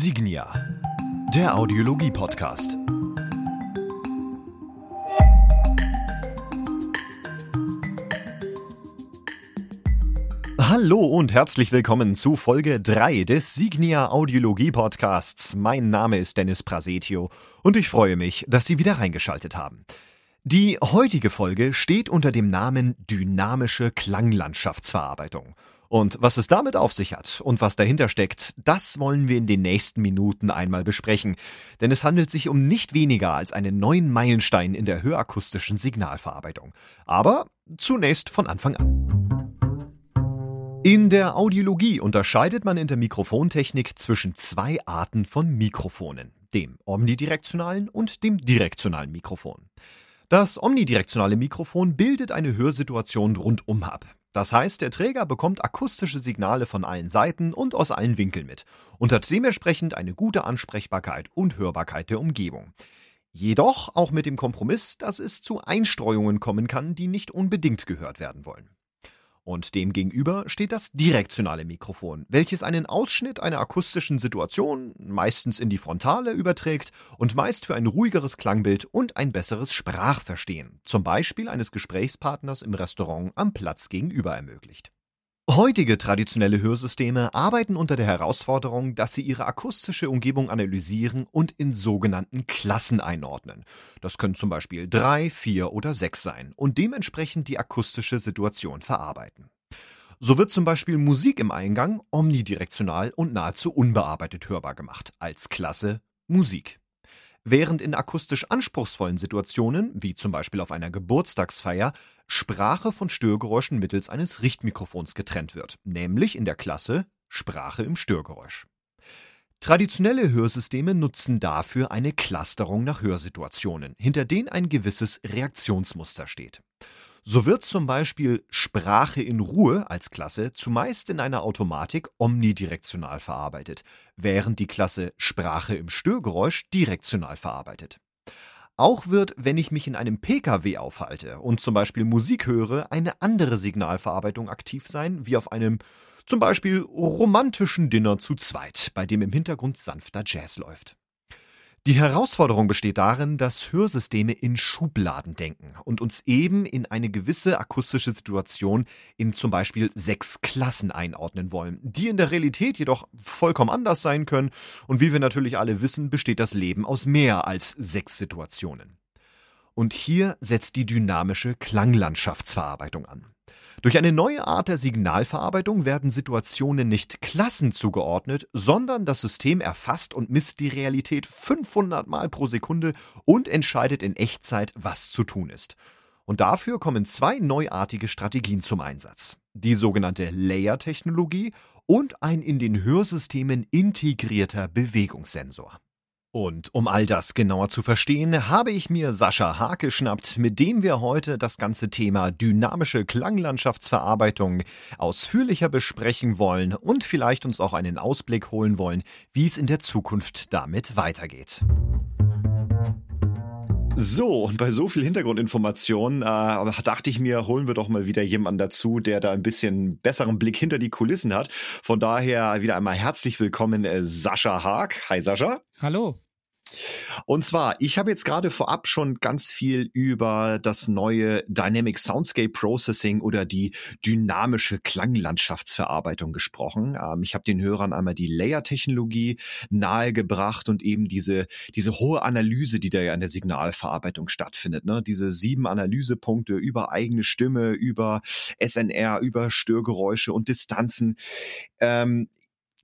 Signia, der Audiologie-Podcast. Hallo und herzlich willkommen zu Folge 3 des Signia Audiologie Podcasts. Mein Name ist Dennis Prasetio und ich freue mich, dass Sie wieder reingeschaltet haben. Die heutige Folge steht unter dem Namen Dynamische Klanglandschaftsverarbeitung. Und was es damit auf sich hat und was dahinter steckt, das wollen wir in den nächsten Minuten einmal besprechen. Denn es handelt sich um nicht weniger als einen neuen Meilenstein in der hörakustischen Signalverarbeitung. Aber zunächst von Anfang an. In der Audiologie unterscheidet man in der Mikrofontechnik zwischen zwei Arten von Mikrofonen, dem omnidirektionalen und dem direktionalen Mikrofon. Das omnidirektionale Mikrofon bildet eine Hörsituation rundum ab. Das heißt, der Träger bekommt akustische Signale von allen Seiten und aus allen Winkeln mit und hat dementsprechend eine gute Ansprechbarkeit und Hörbarkeit der Umgebung. Jedoch auch mit dem Kompromiss, dass es zu Einstreuungen kommen kann, die nicht unbedingt gehört werden wollen. Und demgegenüber steht das direktionale Mikrofon, welches einen Ausschnitt einer akustischen Situation meistens in die Frontale überträgt und meist für ein ruhigeres Klangbild und ein besseres Sprachverstehen, zum Beispiel eines Gesprächspartners im Restaurant am Platz gegenüber ermöglicht. Heutige traditionelle Hörsysteme arbeiten unter der Herausforderung, dass sie ihre akustische Umgebung analysieren und in sogenannten Klassen einordnen. Das können zum Beispiel drei, vier oder sechs sein und dementsprechend die akustische Situation verarbeiten. So wird zum Beispiel Musik im Eingang omnidirektional und nahezu unbearbeitet hörbar gemacht, als Klasse Musik. Während in akustisch anspruchsvollen Situationen, wie zum Beispiel auf einer Geburtstagsfeier, Sprache von Störgeräuschen mittels eines Richtmikrofons getrennt wird, nämlich in der Klasse Sprache im Störgeräusch. Traditionelle Hörsysteme nutzen dafür eine Clusterung nach Hörsituationen, hinter denen ein gewisses Reaktionsmuster steht. So wird zum Beispiel Sprache in Ruhe als Klasse zumeist in einer Automatik omnidirektional verarbeitet, während die Klasse Sprache im Störgeräusch direktional verarbeitet. Auch wird, wenn ich mich in einem Pkw aufhalte und zum Beispiel Musik höre, eine andere Signalverarbeitung aktiv sein, wie auf einem zum Beispiel romantischen Dinner zu zweit, bei dem im Hintergrund sanfter Jazz läuft. Die Herausforderung besteht darin, dass Hörsysteme in Schubladen denken und uns eben in eine gewisse akustische Situation in zum Beispiel sechs Klassen einordnen wollen, die in der Realität jedoch vollkommen anders sein können und wie wir natürlich alle wissen, besteht das Leben aus mehr als sechs Situationen. Und hier setzt die dynamische Klanglandschaftsverarbeitung an. Durch eine neue Art der Signalverarbeitung werden Situationen nicht Klassen zugeordnet, sondern das System erfasst und misst die Realität 500 Mal pro Sekunde und entscheidet in Echtzeit, was zu tun ist. Und dafür kommen zwei neuartige Strategien zum Einsatz. Die sogenannte Layer-Technologie und ein in den Hörsystemen integrierter Bewegungssensor. Und um all das genauer zu verstehen, habe ich mir Sascha Haag geschnappt, mit dem wir heute das ganze Thema dynamische Klanglandschaftsverarbeitung ausführlicher besprechen wollen und vielleicht uns auch einen Ausblick holen wollen, wie es in der Zukunft damit weitergeht. So, und bei so viel Hintergrundinformationen äh, dachte ich mir, holen wir doch mal wieder jemanden dazu, der da ein bisschen besseren Blick hinter die Kulissen hat. Von daher wieder einmal herzlich willkommen, äh, Sascha Haag. Hi Sascha. Hallo. Und zwar, ich habe jetzt gerade vorab schon ganz viel über das neue Dynamic Soundscape Processing oder die dynamische Klanglandschaftsverarbeitung gesprochen. Ähm, ich habe den Hörern einmal die Layer-Technologie nahegebracht und eben diese, diese hohe Analyse, die da ja in der Signalverarbeitung stattfindet. Ne? Diese sieben Analysepunkte über eigene Stimme, über SNR, über Störgeräusche und Distanzen. Ähm,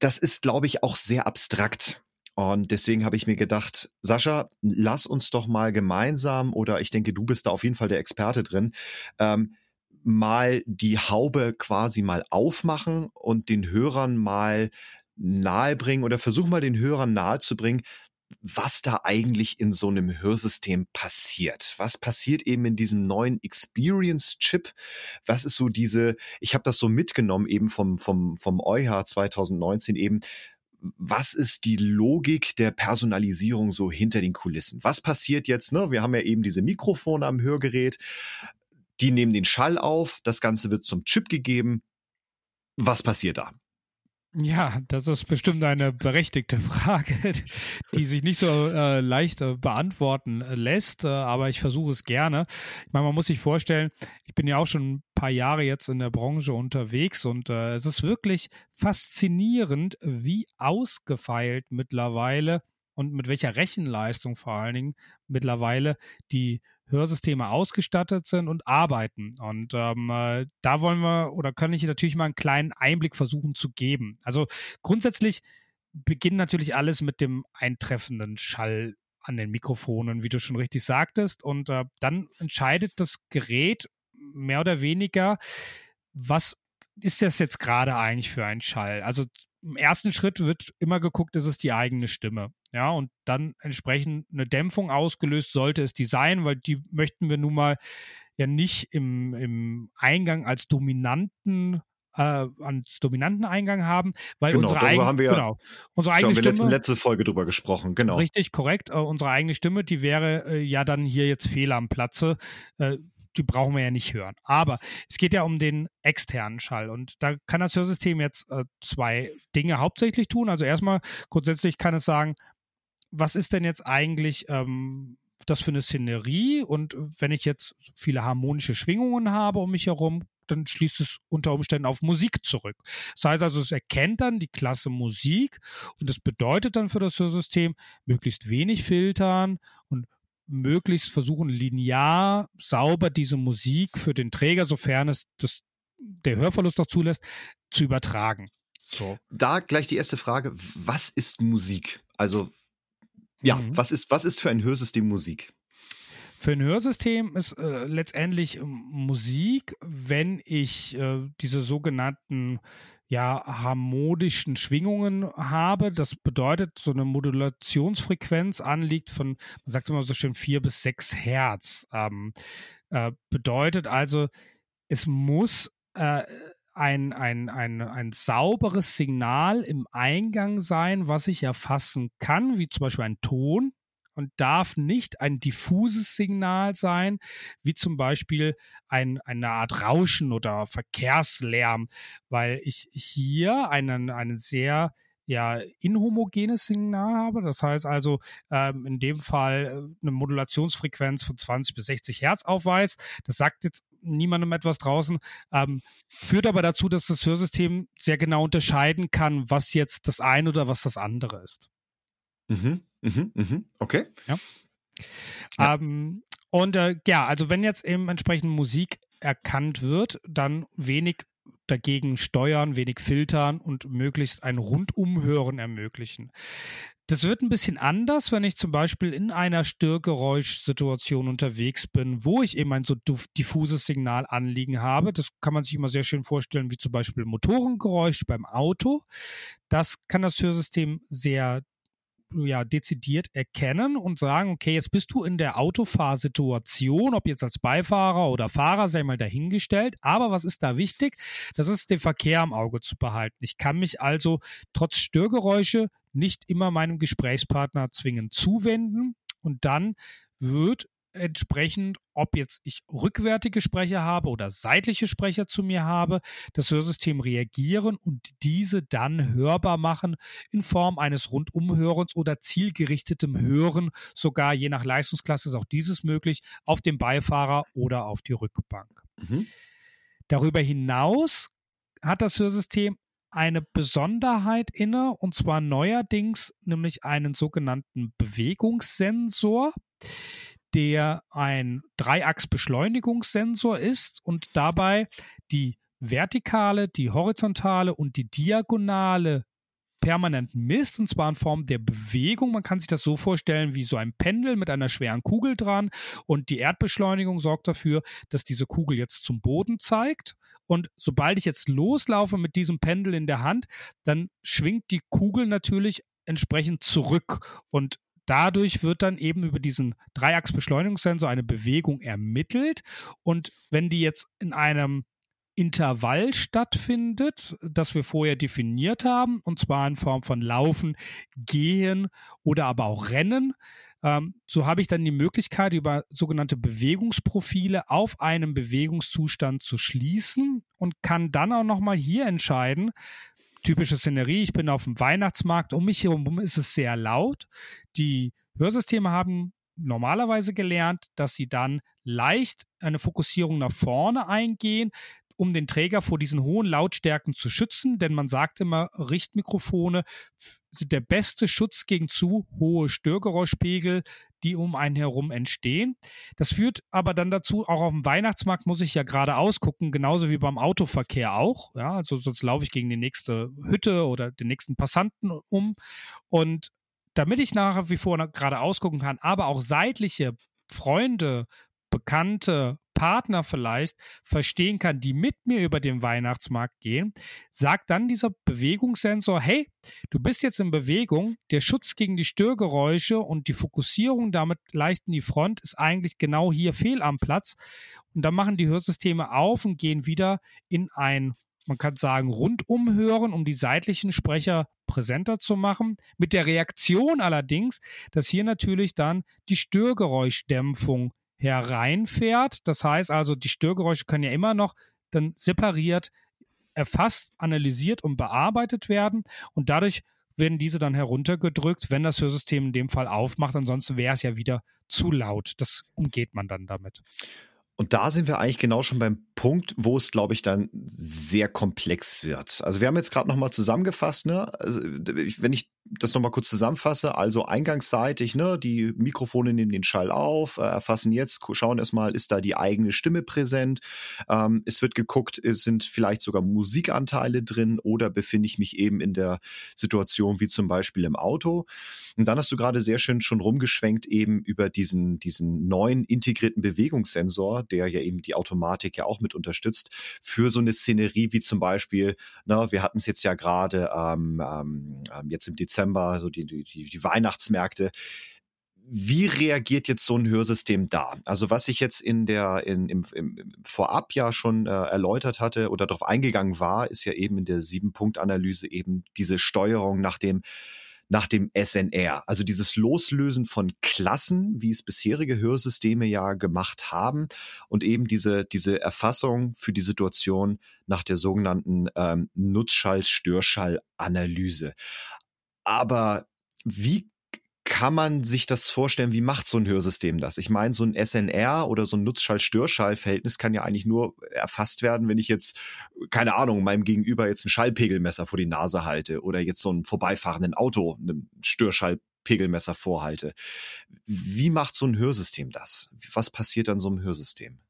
das ist, glaube ich, auch sehr abstrakt. Und deswegen habe ich mir gedacht, Sascha, lass uns doch mal gemeinsam, oder ich denke, du bist da auf jeden Fall der Experte drin, ähm, mal die Haube quasi mal aufmachen und den Hörern mal nahebringen oder versuch mal den Hörern nahezubringen, was da eigentlich in so einem Hörsystem passiert. Was passiert eben in diesem neuen Experience-Chip? Was ist so diese, ich habe das so mitgenommen eben vom, vom, vom EuH 2019 eben, was ist die Logik der Personalisierung so hinter den Kulissen? Was passiert jetzt? Ne? Wir haben ja eben diese Mikrofone am Hörgerät, die nehmen den Schall auf, das Ganze wird zum Chip gegeben. Was passiert da? Ja, das ist bestimmt eine berechtigte Frage, die sich nicht so äh, leicht äh, beantworten äh, lässt, äh, aber ich versuche es gerne. Ich meine, man muss sich vorstellen, ich bin ja auch schon ein paar Jahre jetzt in der Branche unterwegs und äh, es ist wirklich faszinierend, wie ausgefeilt mittlerweile und mit welcher Rechenleistung vor allen Dingen mittlerweile die Hörsysteme ausgestattet sind und arbeiten. Und ähm, äh, da wollen wir oder kann ich natürlich mal einen kleinen Einblick versuchen zu geben. Also grundsätzlich beginnt natürlich alles mit dem eintreffenden Schall an den Mikrofonen, wie du schon richtig sagtest. Und äh, dann entscheidet das Gerät mehr oder weniger, was ist das jetzt gerade eigentlich für ein Schall? Also im ersten Schritt wird immer geguckt, ist es die eigene Stimme. Ja, und dann entsprechend eine Dämpfung ausgelöst sollte es die sein, weil die möchten wir nun mal ja nicht im, im Eingang als dominanten äh, als dominanten Eingang haben, weil genau, unsere eigene haben wir, genau, unsere eigene Stimme letzte, letzte Folge drüber gesprochen, genau. Richtig, korrekt. Uh, unsere eigene Stimme, die wäre äh, ja dann hier jetzt fehl am Platze. Äh, die brauchen wir ja nicht hören. Aber es geht ja um den externen Schall und da kann das Hörsystem jetzt äh, zwei Dinge hauptsächlich tun. Also erstmal grundsätzlich kann es sagen, was ist denn jetzt eigentlich ähm, das für eine Szenerie? Und wenn ich jetzt viele harmonische Schwingungen habe um mich herum, dann schließt es unter Umständen auf Musik zurück. Das heißt also, es erkennt dann die Klasse Musik und das bedeutet dann für das Hörsystem möglichst wenig filtern und möglichst versuchen, linear, sauber diese Musik für den Träger, sofern es das, der Hörverlust noch zulässt, zu übertragen. So. Da gleich die erste Frage: Was ist Musik? Also, ja, mhm. was, ist, was ist für ein Hörsystem Musik? Für ein Hörsystem ist äh, letztendlich ähm, Musik, wenn ich äh, diese sogenannten ja, harmonischen Schwingungen habe. Das bedeutet, so eine Modulationsfrequenz anliegt von, man sagt immer so schön, vier bis sechs Hertz. Ähm, äh, bedeutet also, es muss äh, ein, ein, ein, ein sauberes Signal im Eingang sein, was ich erfassen kann, wie zum Beispiel ein Ton und darf nicht ein diffuses Signal sein, wie zum Beispiel ein, eine Art Rauschen oder Verkehrslärm, weil ich hier einen, einen sehr ja inhomogenes Signal habe. Das heißt also ähm, in dem Fall äh, eine Modulationsfrequenz von 20 bis 60 Hertz aufweist. Das sagt jetzt niemandem etwas draußen, ähm, führt aber dazu, dass das Hörsystem sehr genau unterscheiden kann, was jetzt das eine oder was das andere ist. Mhm, mhm, mhm. Okay. Ja. ja. Ähm, und äh, ja, also wenn jetzt eben entsprechend Musik erkannt wird, dann wenig dagegen steuern, wenig filtern und möglichst ein Rundumhören ermöglichen. Das wird ein bisschen anders, wenn ich zum Beispiel in einer Störgeräuschsituation unterwegs bin, wo ich eben ein so diffuses Signal anliegen habe. Das kann man sich immer sehr schön vorstellen, wie zum Beispiel Motorengeräusch beim Auto. Das kann das Hörsystem sehr ja dezidiert erkennen und sagen, okay, jetzt bist du in der Autofahrsituation, ob jetzt als Beifahrer oder Fahrer, sei mal dahingestellt. Aber was ist da wichtig? Das ist den Verkehr am Auge zu behalten. Ich kann mich also trotz Störgeräusche nicht immer meinem Gesprächspartner zwingend zuwenden und dann wird entsprechend, ob jetzt ich rückwärtige Sprecher habe oder seitliche Sprecher zu mir habe, das Hörsystem reagieren und diese dann hörbar machen in Form eines Rundumhörens oder zielgerichtetem Hören, sogar je nach Leistungsklasse ist auch dieses möglich, auf dem Beifahrer oder auf die Rückbank. Mhm. Darüber hinaus hat das Hörsystem eine Besonderheit inne, und zwar neuerdings nämlich einen sogenannten Bewegungssensor der ein Dreiachsbeschleunigungssensor ist und dabei die vertikale, die horizontale und die diagonale permanent misst, und zwar in Form der Bewegung. Man kann sich das so vorstellen wie so ein Pendel mit einer schweren Kugel dran. Und die Erdbeschleunigung sorgt dafür, dass diese Kugel jetzt zum Boden zeigt. Und sobald ich jetzt loslaufe mit diesem Pendel in der Hand, dann schwingt die Kugel natürlich entsprechend zurück. Und dadurch wird dann eben über diesen Dreiachsbeschleunigungssensor eine Bewegung ermittelt. Und wenn die jetzt in einem Intervall stattfindet, das wir vorher definiert haben, und zwar in Form von Laufen, Gehen oder aber auch Rennen. Ähm, so habe ich dann die Möglichkeit, über sogenannte Bewegungsprofile auf einen Bewegungszustand zu schließen und kann dann auch nochmal hier entscheiden, typische Szenerie, ich bin auf dem Weihnachtsmarkt, um mich herum ist es sehr laut. Die Hörsysteme haben normalerweise gelernt, dass sie dann leicht eine Fokussierung nach vorne eingehen, um den Träger vor diesen hohen Lautstärken zu schützen, denn man sagt immer, Richtmikrofone sind der beste Schutz gegen zu hohe Störgeräuschpegel, die um einen herum entstehen. Das führt aber dann dazu, auch auf dem Weihnachtsmarkt muss ich ja gerade ausgucken, genauso wie beim Autoverkehr auch. Ja, also sonst laufe ich gegen die nächste Hütte oder den nächsten Passanten um. Und damit ich nachher wie vor gerade ausgucken kann, aber auch seitliche Freunde, Bekannte, Partner vielleicht verstehen kann, die mit mir über den Weihnachtsmarkt gehen, sagt dann dieser Bewegungssensor, hey, du bist jetzt in Bewegung, der Schutz gegen die Störgeräusche und die Fokussierung damit leicht in die Front ist eigentlich genau hier fehl am Platz. Und dann machen die Hörsysteme auf und gehen wieder in ein man kann sagen, rundum hören, um die seitlichen Sprecher präsenter zu machen. Mit der Reaktion allerdings, dass hier natürlich dann die Störgeräuschdämpfung hereinfährt. Das heißt also, die Störgeräusche können ja immer noch dann separiert erfasst, analysiert und bearbeitet werden und dadurch werden diese dann heruntergedrückt, wenn das Hörsystem in dem Fall aufmacht. Ansonsten wäre es ja wieder zu laut. Das umgeht man dann damit. Und da sind wir eigentlich genau schon beim Punkt, wo es, glaube ich, dann sehr komplex wird. Also wir haben jetzt gerade nochmal zusammengefasst, ne? Also, wenn ich das nochmal kurz zusammenfasse, also eingangsseitig, ne, die Mikrofone nehmen den Schall auf, äh, erfassen jetzt, schauen erstmal, ist da die eigene Stimme präsent. Ähm, es wird geguckt, sind vielleicht sogar Musikanteile drin oder befinde ich mich eben in der Situation wie zum Beispiel im Auto. Und dann hast du gerade sehr schön schon rumgeschwenkt eben über diesen, diesen neuen integrierten Bewegungssensor, der ja eben die Automatik ja auch mit unterstützt, für so eine Szenerie wie zum Beispiel, na, wir hatten es jetzt ja gerade ähm, ähm, ähm jetzt im Dezember, so die, die, die Weihnachtsmärkte, wie reagiert jetzt so ein Hörsystem da? Also was ich jetzt in der in, im, im Vorab ja schon äh, erläutert hatte oder darauf eingegangen war, ist ja eben in der Sieben-Punkt-Analyse eben diese Steuerung nach dem nach dem SNR. Also dieses Loslösen von Klassen, wie es bisherige Hörsysteme ja gemacht haben und eben diese, diese Erfassung für die Situation nach der sogenannten ähm, Nutzschall-Störschall-Analyse. Aber wie kann man sich das vorstellen? Wie macht so ein Hörsystem das? Ich meine, so ein SNR oder so ein Nutzschall-Störschall-Verhältnis kann ja eigentlich nur erfasst werden, wenn ich jetzt, keine Ahnung, meinem Gegenüber jetzt ein Schallpegelmesser vor die Nase halte oder jetzt so einem vorbeifahrenden Auto einem Störschallpegelmesser vorhalte. Wie macht so ein Hörsystem das? Was passiert an so einem Hörsystem?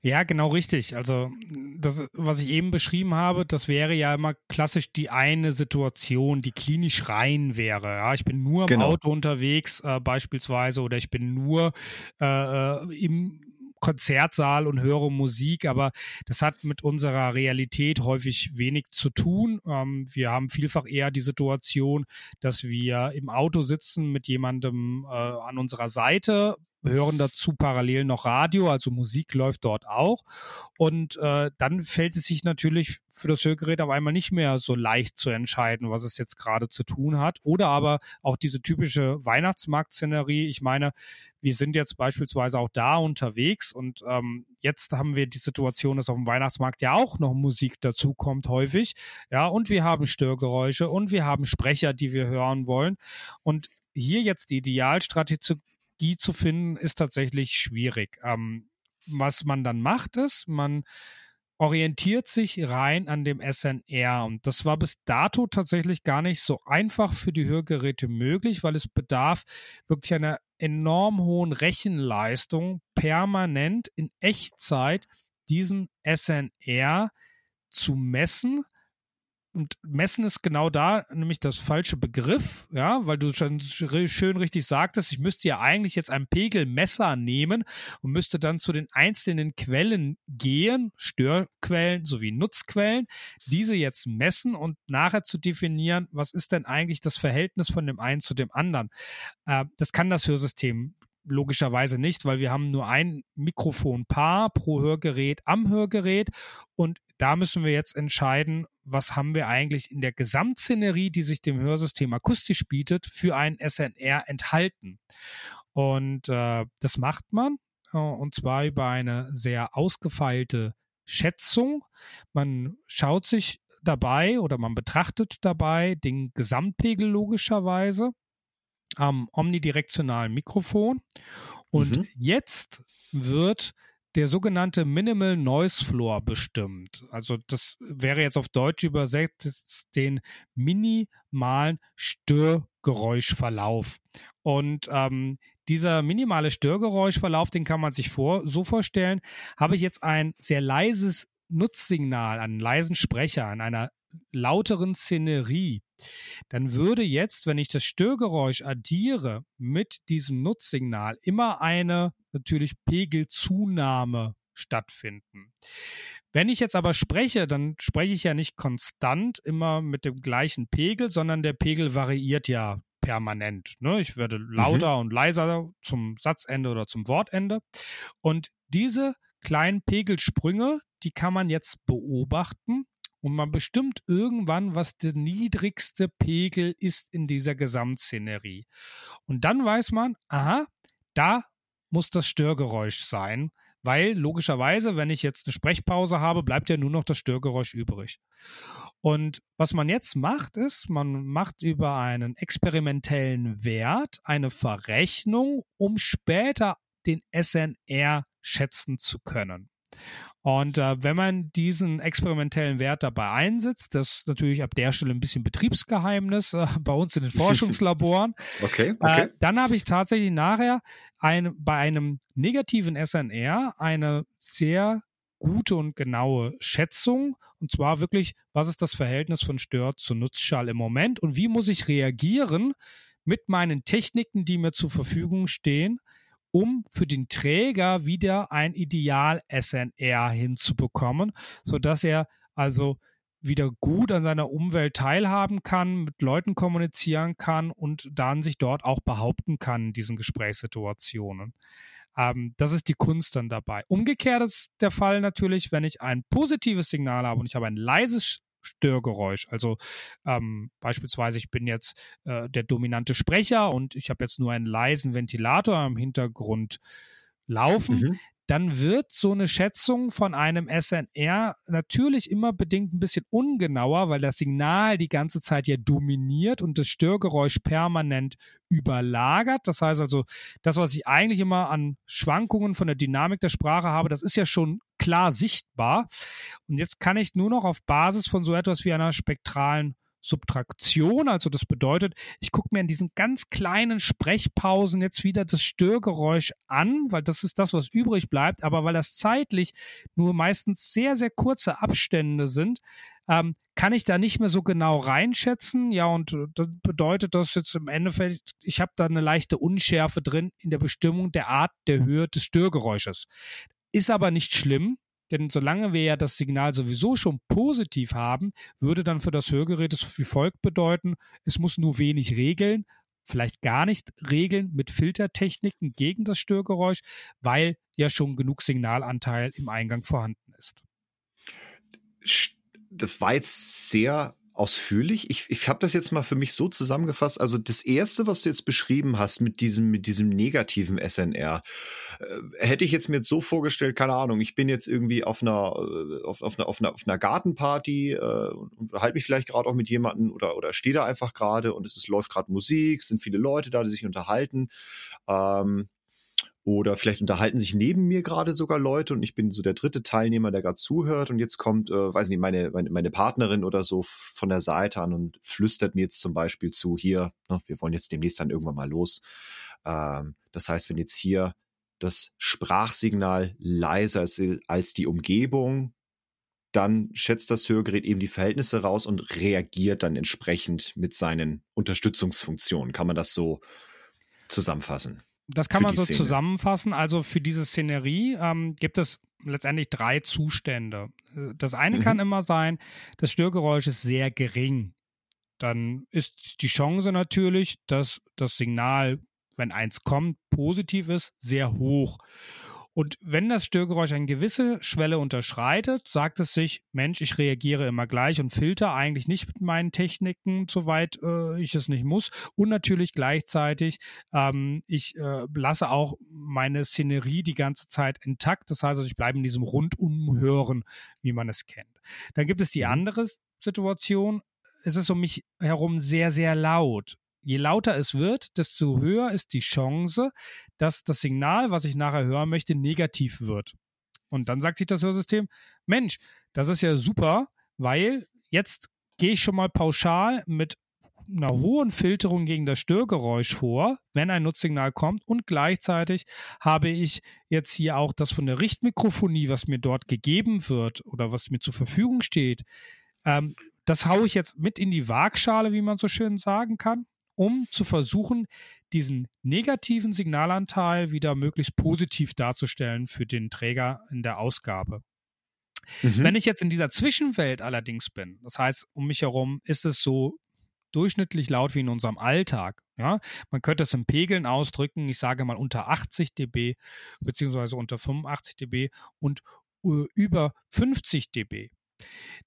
Ja, genau richtig. Also das, was ich eben beschrieben habe, das wäre ja immer klassisch die eine Situation, die klinisch rein wäre. Ja, ich bin nur im genau. Auto unterwegs äh, beispielsweise oder ich bin nur äh, äh, im Konzertsaal und höre Musik, aber das hat mit unserer Realität häufig wenig zu tun. Ähm, wir haben vielfach eher die Situation, dass wir im Auto sitzen mit jemandem äh, an unserer Seite, hören dazu parallel noch Radio, also Musik läuft dort auch. Und äh, dann fällt es sich natürlich für das Hörgerät auf einmal nicht mehr so leicht zu entscheiden, was es jetzt gerade zu tun hat. Oder aber auch diese typische Weihnachtsmarktszenerie. Ich meine, wir sind jetzt beispielsweise auch da unterwegs und ähm, jetzt haben wir die Situation, dass auf dem Weihnachtsmarkt ja auch noch Musik dazu kommt häufig. Ja, und wir haben Störgeräusche und wir haben Sprecher, die wir hören wollen. Und hier jetzt die Idealstrategie Strategie zu finden, ist tatsächlich schwierig. Ähm, was man dann macht, ist, man orientiert sich rein an dem SNR. Und das war bis dato tatsächlich gar nicht so einfach für die Hörgeräte möglich, weil es bedarf wirklich einer enorm hohen Rechenleistung, permanent in Echtzeit diesen SNR zu messen und messen ist genau da nämlich das falsche Begriff, ja, weil du schon schön richtig sagtest, ich müsste ja eigentlich jetzt ein Pegelmesser nehmen und müsste dann zu den einzelnen Quellen gehen, Störquellen sowie Nutzquellen, diese jetzt messen und nachher zu definieren, was ist denn eigentlich das Verhältnis von dem einen zu dem anderen. Äh, das kann das Hörsystem logischerweise nicht, weil wir haben nur ein Mikrofonpaar pro Hörgerät am Hörgerät und da müssen wir jetzt entscheiden, was haben wir eigentlich in der Gesamtszenerie, die sich dem Hörsystem akustisch bietet, für ein SNR enthalten. Und äh, das macht man, äh, und zwar über eine sehr ausgefeilte Schätzung. Man schaut sich dabei oder man betrachtet dabei den Gesamtpegel logischerweise am omnidirektionalen Mikrofon. Und mhm. jetzt wird der sogenannte Minimal Noise Floor bestimmt. Also das wäre jetzt auf Deutsch übersetzt den minimalen Störgeräuschverlauf. Und ähm, dieser minimale Störgeräuschverlauf, den kann man sich vor, so vorstellen, habe ich jetzt ein sehr leises Nutzsignal, einen leisen Sprecher an einer lauteren Szenerie, dann würde jetzt, wenn ich das Störgeräusch addiere mit diesem Nutzsignal, immer eine natürlich Pegelzunahme stattfinden. Wenn ich jetzt aber spreche, dann spreche ich ja nicht konstant immer mit dem gleichen Pegel, sondern der Pegel variiert ja permanent. Ne? Ich werde lauter mhm. und leiser zum Satzende oder zum Wortende. Und diese kleinen Pegelsprünge, die kann man jetzt beobachten und man bestimmt irgendwann, was der niedrigste Pegel ist in dieser Gesamtszenerie. Und dann weiß man, aha, da muss das Störgeräusch sein, weil logischerweise, wenn ich jetzt eine Sprechpause habe, bleibt ja nur noch das Störgeräusch übrig. Und was man jetzt macht, ist, man macht über einen experimentellen Wert eine Verrechnung, um später den SNR schätzen zu können. Und äh, wenn man diesen experimentellen Wert dabei einsetzt, das ist natürlich ab der Stelle ein bisschen Betriebsgeheimnis äh, bei uns in den Forschungslaboren, okay, okay. Äh, dann habe ich tatsächlich nachher ein, bei einem negativen SNR eine sehr gute und genaue Schätzung. Und zwar wirklich, was ist das Verhältnis von Stör zu Nutzschall im Moment und wie muss ich reagieren mit meinen Techniken, die mir zur Verfügung stehen, um für den Träger wieder ein Ideal-SNR hinzubekommen, sodass er also wieder gut an seiner Umwelt teilhaben kann, mit Leuten kommunizieren kann und dann sich dort auch behaupten kann in diesen Gesprächssituationen. Ähm, das ist die Kunst dann dabei. Umgekehrt ist der Fall natürlich, wenn ich ein positives Signal habe und ich habe ein leises Störgeräusch. Also ähm, beispielsweise, ich bin jetzt äh, der dominante Sprecher und ich habe jetzt nur einen leisen Ventilator im Hintergrund laufen. Mhm dann wird so eine Schätzung von einem SNR natürlich immer bedingt ein bisschen ungenauer, weil das Signal die ganze Zeit ja dominiert und das Störgeräusch permanent überlagert. Das heißt also, das, was ich eigentlich immer an Schwankungen von der Dynamik der Sprache habe, das ist ja schon klar sichtbar. Und jetzt kann ich nur noch auf Basis von so etwas wie einer spektralen Subtraktion. Also das bedeutet, ich gucke mir in diesen ganz kleinen Sprechpausen jetzt wieder das Störgeräusch an, weil das ist das, was übrig bleibt. Aber weil das zeitlich nur meistens sehr, sehr kurze Abstände sind, ähm, kann ich da nicht mehr so genau reinschätzen. Ja, und äh, das bedeutet das jetzt im Endeffekt, ich habe da eine leichte Unschärfe drin in der Bestimmung der Art der Höhe des Störgeräusches. Ist aber nicht schlimm, denn solange wir ja das Signal sowieso schon positiv haben, würde dann für das Hörgerät es wie folgt bedeuten, es muss nur wenig regeln, vielleicht gar nicht regeln mit Filtertechniken gegen das Störgeräusch, weil ja schon genug Signalanteil im Eingang vorhanden ist. Das war jetzt sehr ausführlich. Ich, ich habe das jetzt mal für mich so zusammengefasst. Also das erste, was du jetzt beschrieben hast mit diesem, mit diesem negativen SNR, äh, hätte ich jetzt mir jetzt so vorgestellt, keine Ahnung, ich bin jetzt irgendwie auf einer, äh, auf, auf einer, auf einer, auf einer Gartenparty äh, und halte mich vielleicht gerade auch mit jemandem oder, oder stehe da einfach gerade und es ist, läuft gerade Musik, sind viele Leute da, die sich unterhalten. Ähm, oder vielleicht unterhalten sich neben mir gerade sogar Leute und ich bin so der dritte Teilnehmer, der gerade zuhört. Und jetzt kommt, äh, weiß nicht, meine, meine, meine Partnerin oder so von der Seite an und flüstert mir jetzt zum Beispiel zu, hier, ne, wir wollen jetzt demnächst dann irgendwann mal los. Ähm, das heißt, wenn jetzt hier das Sprachsignal leiser ist als die Umgebung, dann schätzt das Hörgerät eben die Verhältnisse raus und reagiert dann entsprechend mit seinen Unterstützungsfunktionen. Kann man das so zusammenfassen? Das kann man so Szene. zusammenfassen. Also für diese Szenerie ähm, gibt es letztendlich drei Zustände. Das eine mhm. kann immer sein, das Störgeräusch ist sehr gering. Dann ist die Chance natürlich, dass das Signal, wenn eins kommt, positiv ist, sehr hoch. Und wenn das Störgeräusch eine gewisse Schwelle unterschreitet, sagt es sich, Mensch, ich reagiere immer gleich und filter eigentlich nicht mit meinen Techniken, soweit äh, ich es nicht muss. Und natürlich gleichzeitig, ähm, ich äh, lasse auch meine Szenerie die ganze Zeit intakt. Das heißt, also, ich bleibe in diesem Rundumhören, wie man es kennt. Dann gibt es die mhm. andere Situation ist es um mich herum sehr, sehr laut. Je lauter es wird, desto höher ist die Chance, dass das Signal, was ich nachher hören möchte, negativ wird. Und dann sagt sich das Hörsystem, Mensch, das ist ja super, weil jetzt gehe ich schon mal pauschal mit einer hohen Filterung gegen das Störgeräusch vor, wenn ein Nutzsignal kommt und gleichzeitig habe ich jetzt hier auch das von der Richtmikrofonie, was mir dort gegeben wird oder was mir zur Verfügung steht, ähm, das haue ich jetzt mit in die Waagschale, wie man so schön sagen kann, um zu versuchen, diesen negativen Signalanteil wieder möglichst positiv darzustellen für den Träger in der Ausgabe. Mhm. Wenn ich jetzt in dieser Zwischenwelt allerdings bin, das heißt, um mich herum ist es so durchschnittlich laut wie in unserem Alltag. Ja, man könnte es in Pegeln ausdrücken, ich sage mal unter 80 dB beziehungsweise unter 85 dB und uh, über 50 dB.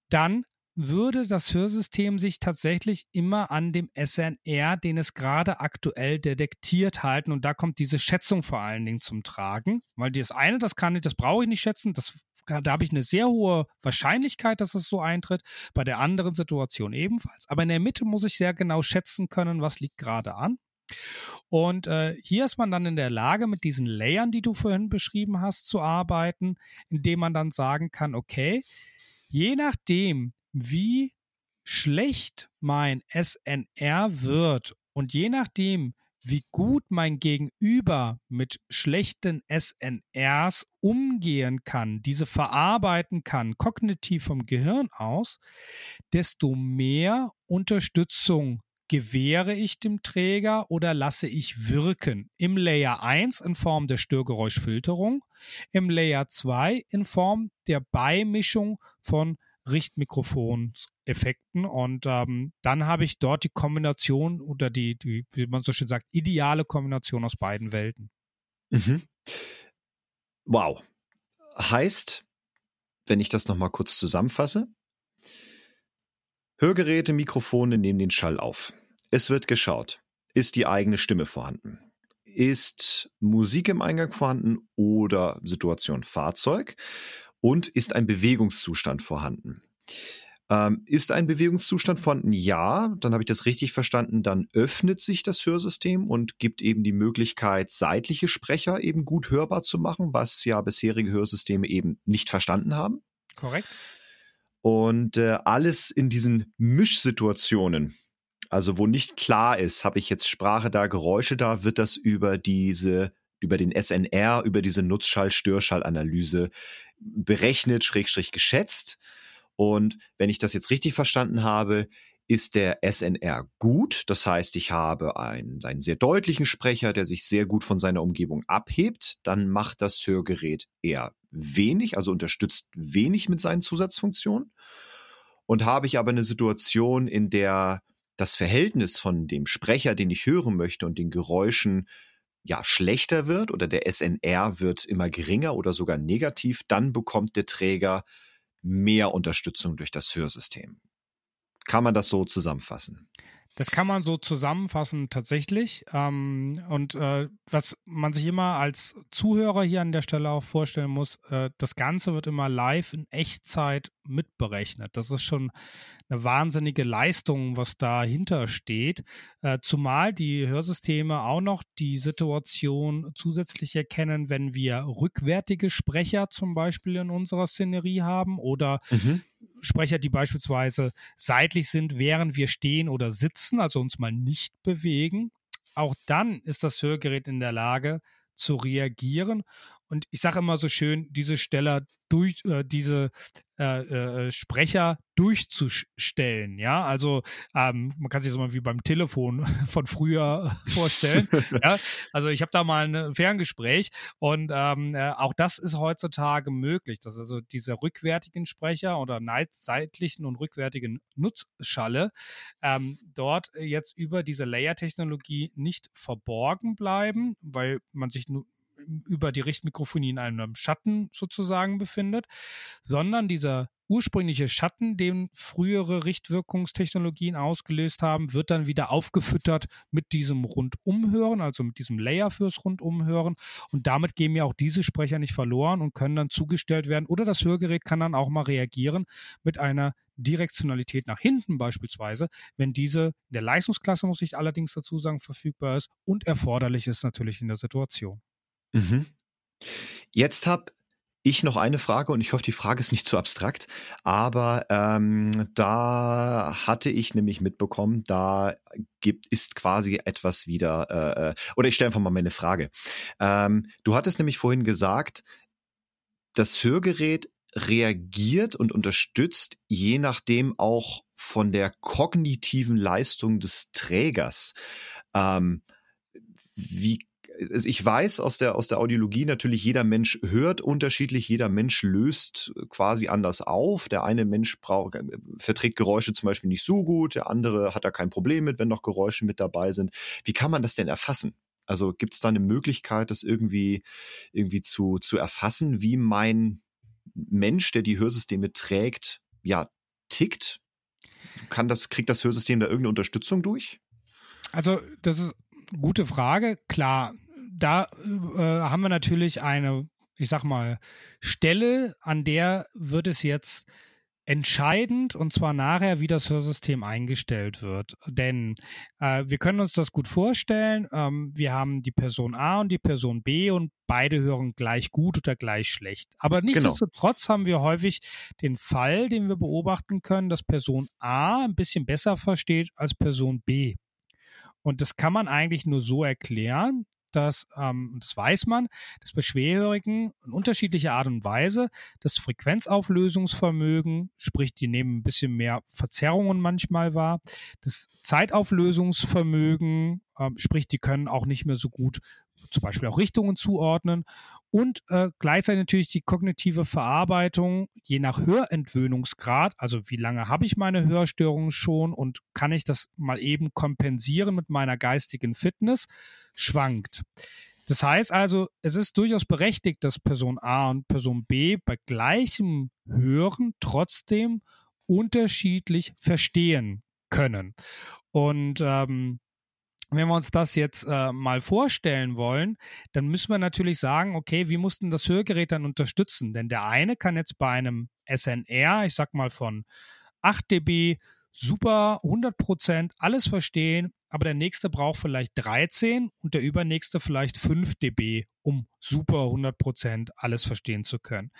Dann würde das Hörsystem sich tatsächlich immer an dem SNR, den es gerade aktuell detektiert, halten. Und da kommt diese Schätzung vor allen Dingen zum Tragen. Weil das eine, das kann ich, das brauche ich nicht schätzen. Das, da habe ich eine sehr hohe Wahrscheinlichkeit, dass es so eintritt. Bei der anderen Situation ebenfalls. Aber in der Mitte muss ich sehr genau schätzen können, was liegt gerade an. Und äh, hier ist man dann in der Lage, mit diesen Layern, die du vorhin beschrieben hast, zu arbeiten, indem man dann sagen kann, okay, je nachdem, wie schlecht mein SNR wird und je nachdem, wie gut mein Gegenüber mit schlechten SNRs umgehen kann, diese verarbeiten kann, kognitiv vom Gehirn aus, desto mehr Unterstützung gewähre ich dem Träger oder lasse ich wirken. Im Layer 1 in Form der Störgeräuschfilterung, im Layer 2 in Form der Beimischung von Richtmikrofonseffekten und ähm, dann habe ich dort die Kombination oder die, die, wie man so schön sagt, ideale Kombination aus beiden Welten. Mhm. Wow. Heißt, wenn ich das nochmal kurz zusammenfasse, Hörgeräte, Mikrofone nehmen den Schall auf. Es wird geschaut. Ist die eigene Stimme vorhanden? Ist Musik im Eingang vorhanden oder Situation Fahrzeug? Und ist ein Bewegungszustand vorhanden? Ähm, ist ein Bewegungszustand vorhanden? Ja, dann habe ich das richtig verstanden. Dann öffnet sich das Hörsystem und gibt eben die Möglichkeit, seitliche Sprecher eben gut hörbar zu machen, was ja bisherige Hörsysteme eben nicht verstanden haben. Korrekt. Und äh, alles in diesen Mischsituationen, also wo nicht klar ist, habe ich jetzt Sprache da, Geräusche da, wird das über diese, über den SNR, über diese Nutzschall-Störschallanalyse berechnet, schrägstrich geschätzt. Und wenn ich das jetzt richtig verstanden habe, ist der SNR gut. Das heißt, ich habe einen, einen sehr deutlichen Sprecher, der sich sehr gut von seiner Umgebung abhebt. Dann macht das Hörgerät eher wenig, also unterstützt wenig mit seinen Zusatzfunktionen. Und habe ich aber eine Situation, in der das Verhältnis von dem Sprecher, den ich hören möchte und den Geräuschen ja schlechter wird oder der SNR wird immer geringer oder sogar negativ, dann bekommt der Träger mehr Unterstützung durch das Hörsystem. Kann man das so zusammenfassen? Das kann man so zusammenfassen tatsächlich. Ähm, und äh, was man sich immer als Zuhörer hier an der Stelle auch vorstellen muss, äh, das Ganze wird immer live in Echtzeit mitberechnet. Das ist schon eine wahnsinnige Leistung, was dahinter steht. Äh, zumal die Hörsysteme auch noch die Situation zusätzlich erkennen, wenn wir rückwärtige Sprecher zum Beispiel in unserer Szenerie haben oder mhm. Sprecher, die beispielsweise seitlich sind, während wir stehen oder sitzen, also uns mal nicht bewegen. Auch dann ist das Hörgerät in der Lage zu reagieren. Und ich sage immer so schön, diese Steller durch äh, diese äh, äh, Sprecher durchzustellen. Ja, also ähm, man kann sich das mal wie beim Telefon von früher vorstellen. ja? Also ich habe da mal ein Ferngespräch und ähm, äh, auch das ist heutzutage möglich, dass also diese rückwärtigen Sprecher oder seitlichen und rückwärtigen Nutzschalle ähm, dort jetzt über diese Layer-Technologie nicht verborgen bleiben, weil man sich nur über die Richtmikrofonie in einem Schatten sozusagen befindet, sondern dieser ursprüngliche Schatten, den frühere Richtwirkungstechnologien ausgelöst haben, wird dann wieder aufgefüttert mit diesem Rundumhören, also mit diesem Layer fürs Rundumhören. Und damit gehen ja auch diese Sprecher nicht verloren und können dann zugestellt werden. Oder das Hörgerät kann dann auch mal reagieren mit einer Direktionalität nach hinten beispielsweise, wenn diese in der Leistungsklasse, muss ich allerdings dazu sagen, verfügbar ist und erforderlich ist natürlich in der Situation. Mhm. Jetzt habe ich noch eine Frage und ich hoffe, die Frage ist nicht zu abstrakt, aber ähm, da hatte ich nämlich mitbekommen, da gibt ist quasi etwas wieder äh, äh oder ich stelle einfach mal meine Frage. Ähm, du hattest nämlich vorhin gesagt, das Hörgerät reagiert und unterstützt je nachdem auch von der kognitiven Leistung des Trägers. Ähm, wie ich weiß aus der, aus der Audiologie natürlich, jeder Mensch hört unterschiedlich, jeder Mensch löst quasi anders auf. Der eine Mensch braucht, äh, verträgt Geräusche zum Beispiel nicht so gut, der andere hat da kein Problem mit, wenn noch Geräusche mit dabei sind. Wie kann man das denn erfassen? Also gibt es da eine Möglichkeit, das irgendwie, irgendwie zu, zu erfassen, wie mein Mensch, der die Hörsysteme trägt, ja, tickt? Kann das, kriegt das Hörsystem da irgendeine Unterstützung durch? Also, das ist gute Frage. Klar, da äh, haben wir natürlich eine, ich sag mal, Stelle, an der wird es jetzt entscheidend und zwar nachher, wie das Hörsystem eingestellt wird. Denn äh, wir können uns das gut vorstellen. Ähm, wir haben die Person A und die Person B und beide hören gleich gut oder gleich schlecht. Aber genau. nichtsdestotrotz genau. haben wir häufig den Fall, den wir beobachten können, dass Person A ein bisschen besser versteht als Person B. Und das kann man eigentlich nur so erklären, dass, ähm, das weiß man, dass bei Schwerhörigen in unterschiedlicher Art und Weise das Frequenzauflösungsvermögen, sprich, die nehmen ein bisschen mehr Verzerrungen manchmal wahr, das Zeitauflösungsvermögen, ähm, sprich, die können auch nicht mehr so gut zum Beispiel auch Richtungen zuordnen und äh, gleichzeitig natürlich die kognitive Verarbeitung je nach Hörentwöhnungsgrad, also wie lange habe ich meine Hörstörung schon und kann ich das mal eben kompensieren mit meiner geistigen Fitness, schwankt. Das heißt also, es ist durchaus berechtigt, dass Person A und Person B bei gleichem Hören trotzdem unterschiedlich verstehen können. Und ähm, wenn wir uns das jetzt äh, mal vorstellen wollen, dann müssen wir natürlich sagen, okay, wie muss denn das Hörgerät dann unterstützen? Denn der eine kann jetzt bei einem SNR, ich sag mal von 8 dB, super 100 Prozent alles verstehen, aber der nächste braucht vielleicht 13 und der übernächste vielleicht 5 dB, um super 100 Prozent alles verstehen zu können.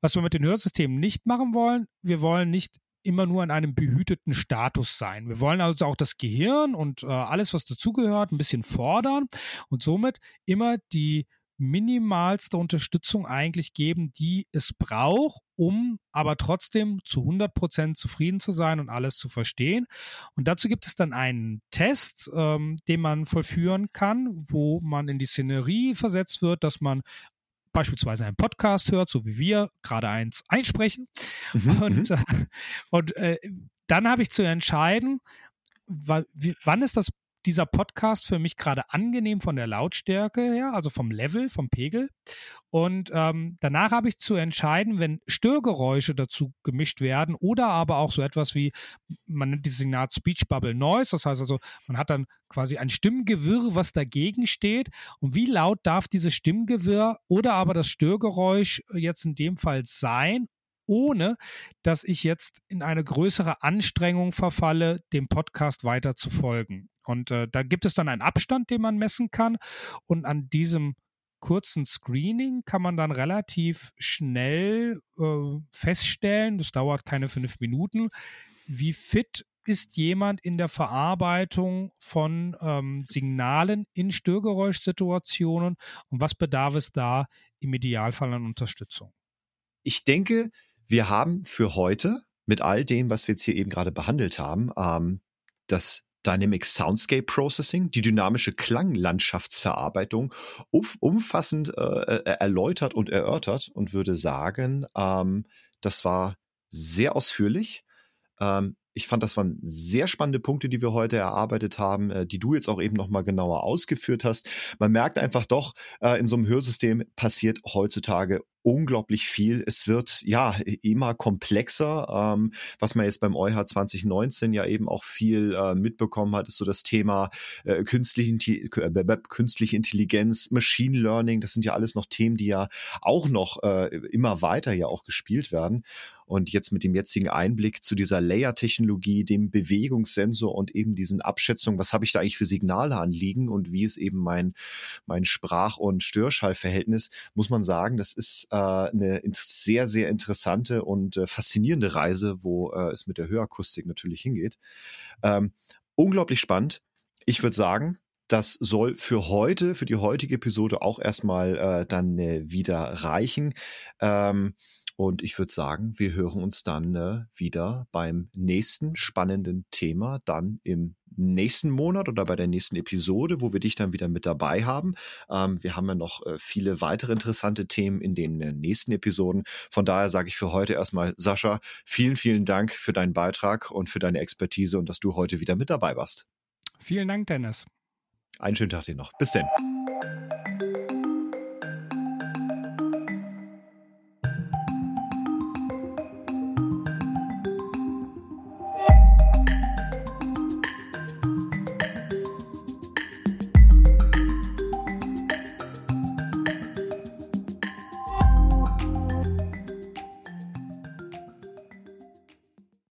Was wir mit den Hörsystemen nicht machen wollen, wir wollen nicht immer nur in einem behüteten Status sein. Wir wollen also auch das Gehirn und äh, alles, was dazugehört, ein bisschen fordern und somit immer die minimalste Unterstützung eigentlich geben, die es braucht, um aber trotzdem zu 100 Prozent zufrieden zu sein und alles zu verstehen. Und dazu gibt es dann einen Test, ähm, den man vollführen kann, wo man in die Szenerie versetzt wird, dass man beispielsweise einen Podcast hört, so wie wir gerade eins einsprechen. Mhm, und, mhm. äh, und äh, dann habe ich zu entscheiden, wann ist das dieser Podcast für mich gerade angenehm von der Lautstärke her, also vom Level, vom Pegel. Und ähm, danach habe ich zu entscheiden, wenn Störgeräusche dazu gemischt werden oder aber auch so etwas wie, man nennt die Signal Speech Bubble Noise, das heißt also, man hat dann quasi ein Stimmgewirr, was dagegen steht. Und wie laut darf dieses Stimmgewirr oder aber das Störgeräusch jetzt in dem Fall sein, ohne dass ich jetzt in eine größere Anstrengung verfalle, dem Podcast weiter zu folgen. Und äh, da gibt es dann einen Abstand, den man messen kann. Und an diesem kurzen Screening kann man dann relativ schnell äh, feststellen, das dauert keine fünf Minuten, wie fit ist jemand in der Verarbeitung von ähm, Signalen in Störgeräuschsituationen und was bedarf es da im Idealfall an Unterstützung? Ich denke, wir haben für heute mit all dem, was wir jetzt hier eben gerade behandelt haben, ähm, das Dynamic Soundscape Processing, die dynamische Klanglandschaftsverarbeitung, umfassend äh, äh, erläutert und erörtert und würde sagen, ähm, das war sehr ausführlich. Ähm, ich fand, das waren sehr spannende Punkte, die wir heute erarbeitet haben, äh, die du jetzt auch eben noch mal genauer ausgeführt hast. Man merkt einfach doch, äh, in so einem Hörsystem passiert heutzutage unglaublich viel. Es wird ja immer komplexer. Ähm, was man jetzt beim EuH 2019 ja eben auch viel äh, mitbekommen hat, ist so das Thema äh, künstliche, äh, künstliche Intelligenz, Machine Learning. Das sind ja alles noch Themen, die ja auch noch äh, immer weiter ja auch gespielt werden. Und jetzt mit dem jetzigen Einblick zu dieser Layer-Technologie, dem Bewegungssensor und eben diesen Abschätzungen, was habe ich da eigentlich für Signale anliegen und wie ist eben mein, mein Sprach- und Störschallverhältnis, muss man sagen, das ist äh, eine sehr, sehr interessante und äh, faszinierende Reise, wo äh, es mit der Hörakustik natürlich hingeht. Ähm, unglaublich spannend. Ich würde sagen, das soll für heute, für die heutige Episode auch erstmal äh, dann äh, wieder reichen. Ähm, und ich würde sagen, wir hören uns dann äh, wieder beim nächsten spannenden Thema, dann im nächsten Monat oder bei der nächsten Episode, wo wir dich dann wieder mit dabei haben. Ähm, wir haben ja noch äh, viele weitere interessante Themen in den äh, nächsten Episoden. Von daher sage ich für heute erstmal, Sascha, vielen, vielen Dank für deinen Beitrag und für deine Expertise und dass du heute wieder mit dabei warst. Vielen Dank, Dennis. Einen schönen Tag dir noch. Bis denn.